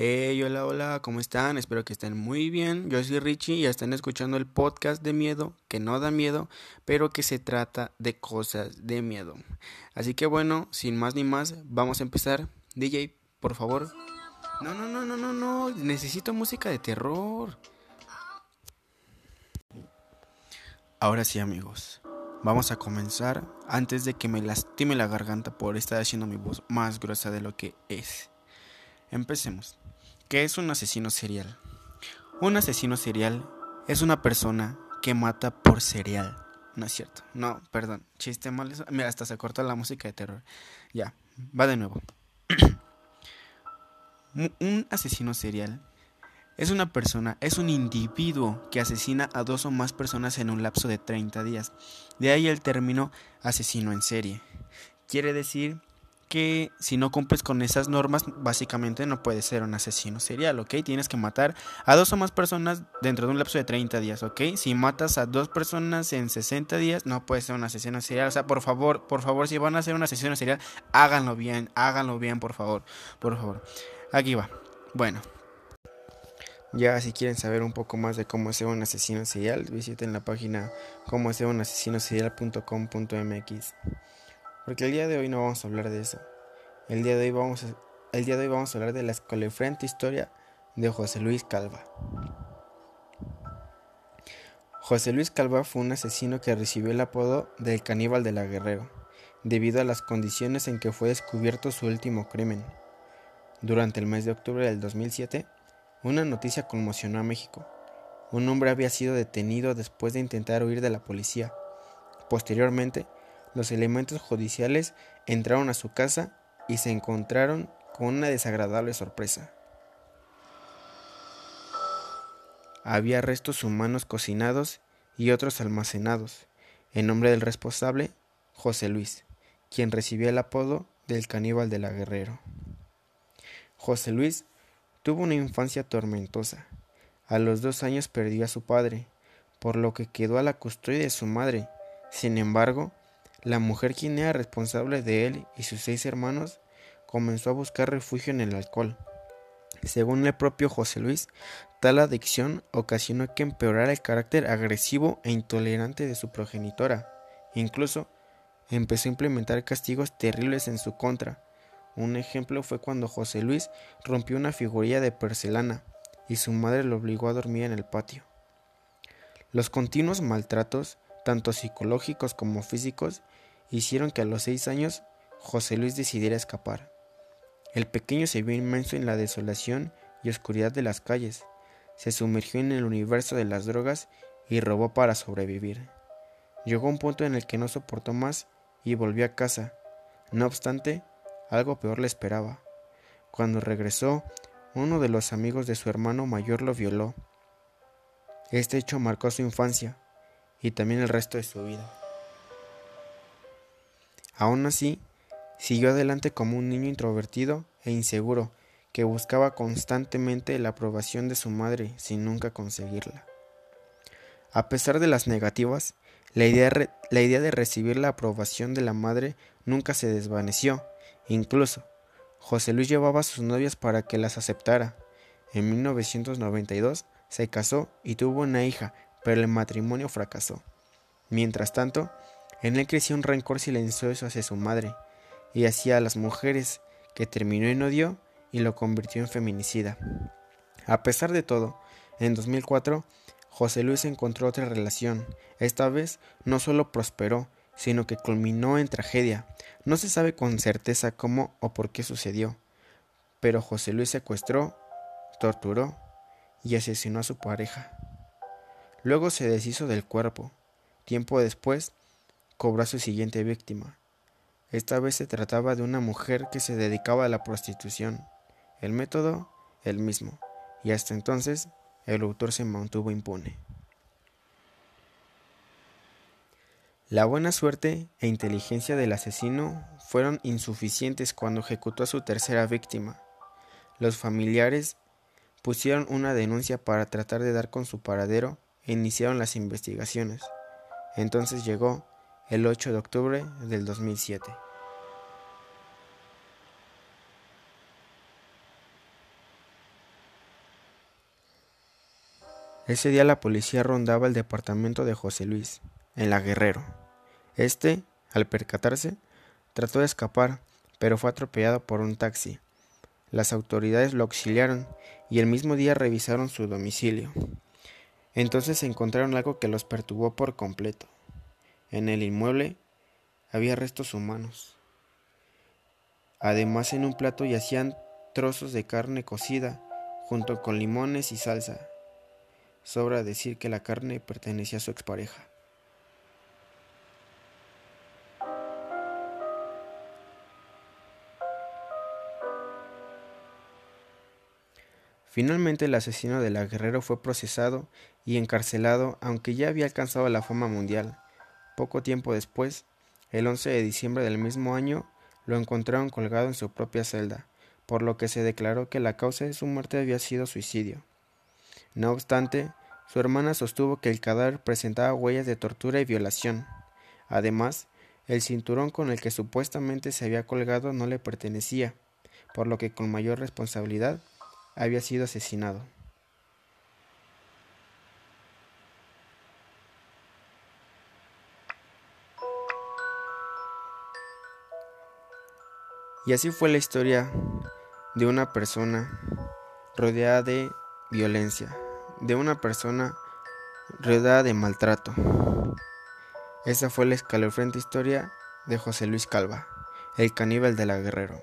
Hey, hola, hola, ¿cómo están? Espero que estén muy bien. Yo soy Richie y están escuchando el podcast de miedo, que no da miedo, pero que se trata de cosas de miedo. Así que bueno, sin más ni más, vamos a empezar. DJ, por favor. No, no, no, no, no, no. Necesito música de terror. Ahora sí, amigos. Vamos a comenzar antes de que me lastime la garganta por estar haciendo mi voz más gruesa de lo que es. Empecemos. ¿Qué es un asesino serial? Un asesino serial es una persona que mata por serial. No es cierto. No, perdón. Chiste mal. Mira, hasta se corta la música de terror. Ya, va de nuevo. un asesino serial es una persona, es un individuo que asesina a dos o más personas en un lapso de 30 días. De ahí el término asesino en serie. Quiere decir que si no cumples con esas normas, básicamente no puedes ser un asesino serial, ¿ok? Tienes que matar a dos o más personas dentro de un lapso de 30 días, ¿ok? Si matas a dos personas en 60 días, no puedes ser un asesino serial. O sea, por favor, por favor, si van a ser un asesino serial, háganlo bien, háganlo bien, por favor, por favor. Aquí va. Bueno. Ya si quieren saber un poco más de cómo ser un asesino serial, visiten la página como ser un asesino serial.com.mx. Porque el día de hoy no vamos a hablar de eso. El día de hoy vamos a, el día de hoy vamos a hablar de la escolefrente historia de José Luis Calva. José Luis Calva fue un asesino que recibió el apodo del caníbal de la Guerrero, debido a las condiciones en que fue descubierto su último crimen. Durante el mes de octubre del 2007, una noticia conmocionó a México. Un hombre había sido detenido después de intentar huir de la policía. Posteriormente, los elementos judiciales entraron a su casa y se encontraron con una desagradable sorpresa. Había restos humanos cocinados y otros almacenados, en nombre del responsable, José Luis, quien recibió el apodo del caníbal de la Guerrero. José Luis tuvo una infancia tormentosa. A los dos años perdió a su padre, por lo que quedó a la custodia de su madre. Sin embargo, la mujer quien era responsable de él y sus seis hermanos comenzó a buscar refugio en el alcohol. Según el propio José Luis, tal adicción ocasionó que empeorara el carácter agresivo e intolerante de su progenitora. Incluso empezó a implementar castigos terribles en su contra. Un ejemplo fue cuando José Luis rompió una figurilla de porcelana y su madre lo obligó a dormir en el patio. Los continuos maltratos tanto psicológicos como físicos, hicieron que a los seis años José Luis decidiera escapar. El pequeño se vio inmenso en la desolación y oscuridad de las calles, se sumergió en el universo de las drogas y robó para sobrevivir. Llegó un punto en el que no soportó más y volvió a casa. No obstante, algo peor le esperaba. Cuando regresó, uno de los amigos de su hermano mayor lo violó. Este hecho marcó su infancia, y también el resto de su vida. Aún así, siguió adelante como un niño introvertido e inseguro que buscaba constantemente la aprobación de su madre sin nunca conseguirla. A pesar de las negativas, la idea, la idea, de recibir la aprobación de la madre nunca se desvaneció. Incluso, José Luis llevaba a sus novias para que las aceptara. En 1992 se casó y tuvo una hija pero el matrimonio fracasó. Mientras tanto, en él creció un rencor silencioso hacia su madre y hacia las mujeres, que terminó en odio y lo convirtió en feminicida. A pesar de todo, en 2004, José Luis encontró otra relación. Esta vez no solo prosperó, sino que culminó en tragedia. No se sabe con certeza cómo o por qué sucedió, pero José Luis secuestró, torturó y asesinó a su pareja. Luego se deshizo del cuerpo. Tiempo después, cobró a su siguiente víctima. Esta vez se trataba de una mujer que se dedicaba a la prostitución. El método, el mismo, y hasta entonces el autor se mantuvo impune. La buena suerte e inteligencia del asesino fueron insuficientes cuando ejecutó a su tercera víctima. Los familiares pusieron una denuncia para tratar de dar con su paradero iniciaron las investigaciones. Entonces llegó el 8 de octubre del 2007. Ese día la policía rondaba el departamento de José Luis, en la Guerrero. Este, al percatarse, trató de escapar, pero fue atropellado por un taxi. Las autoridades lo auxiliaron y el mismo día revisaron su domicilio. Entonces encontraron algo que los perturbó por completo. En el inmueble había restos humanos. Además en un plato yacían trozos de carne cocida junto con limones y salsa. Sobra decir que la carne pertenecía a su expareja. Finalmente el asesino de la Guerrero fue procesado y encarcelado, aunque ya había alcanzado la fama mundial. Poco tiempo después, el 11 de diciembre del mismo año, lo encontraron colgado en su propia celda, por lo que se declaró que la causa de su muerte había sido suicidio. No obstante, su hermana sostuvo que el cadáver presentaba huellas de tortura y violación. Además, el cinturón con el que supuestamente se había colgado no le pertenecía, por lo que con mayor responsabilidad había sido asesinado. Y así fue la historia de una persona rodeada de violencia, de una persona rodeada de maltrato. Esa fue la escalofriante historia de José Luis Calva, el caníbal de la Guerrero.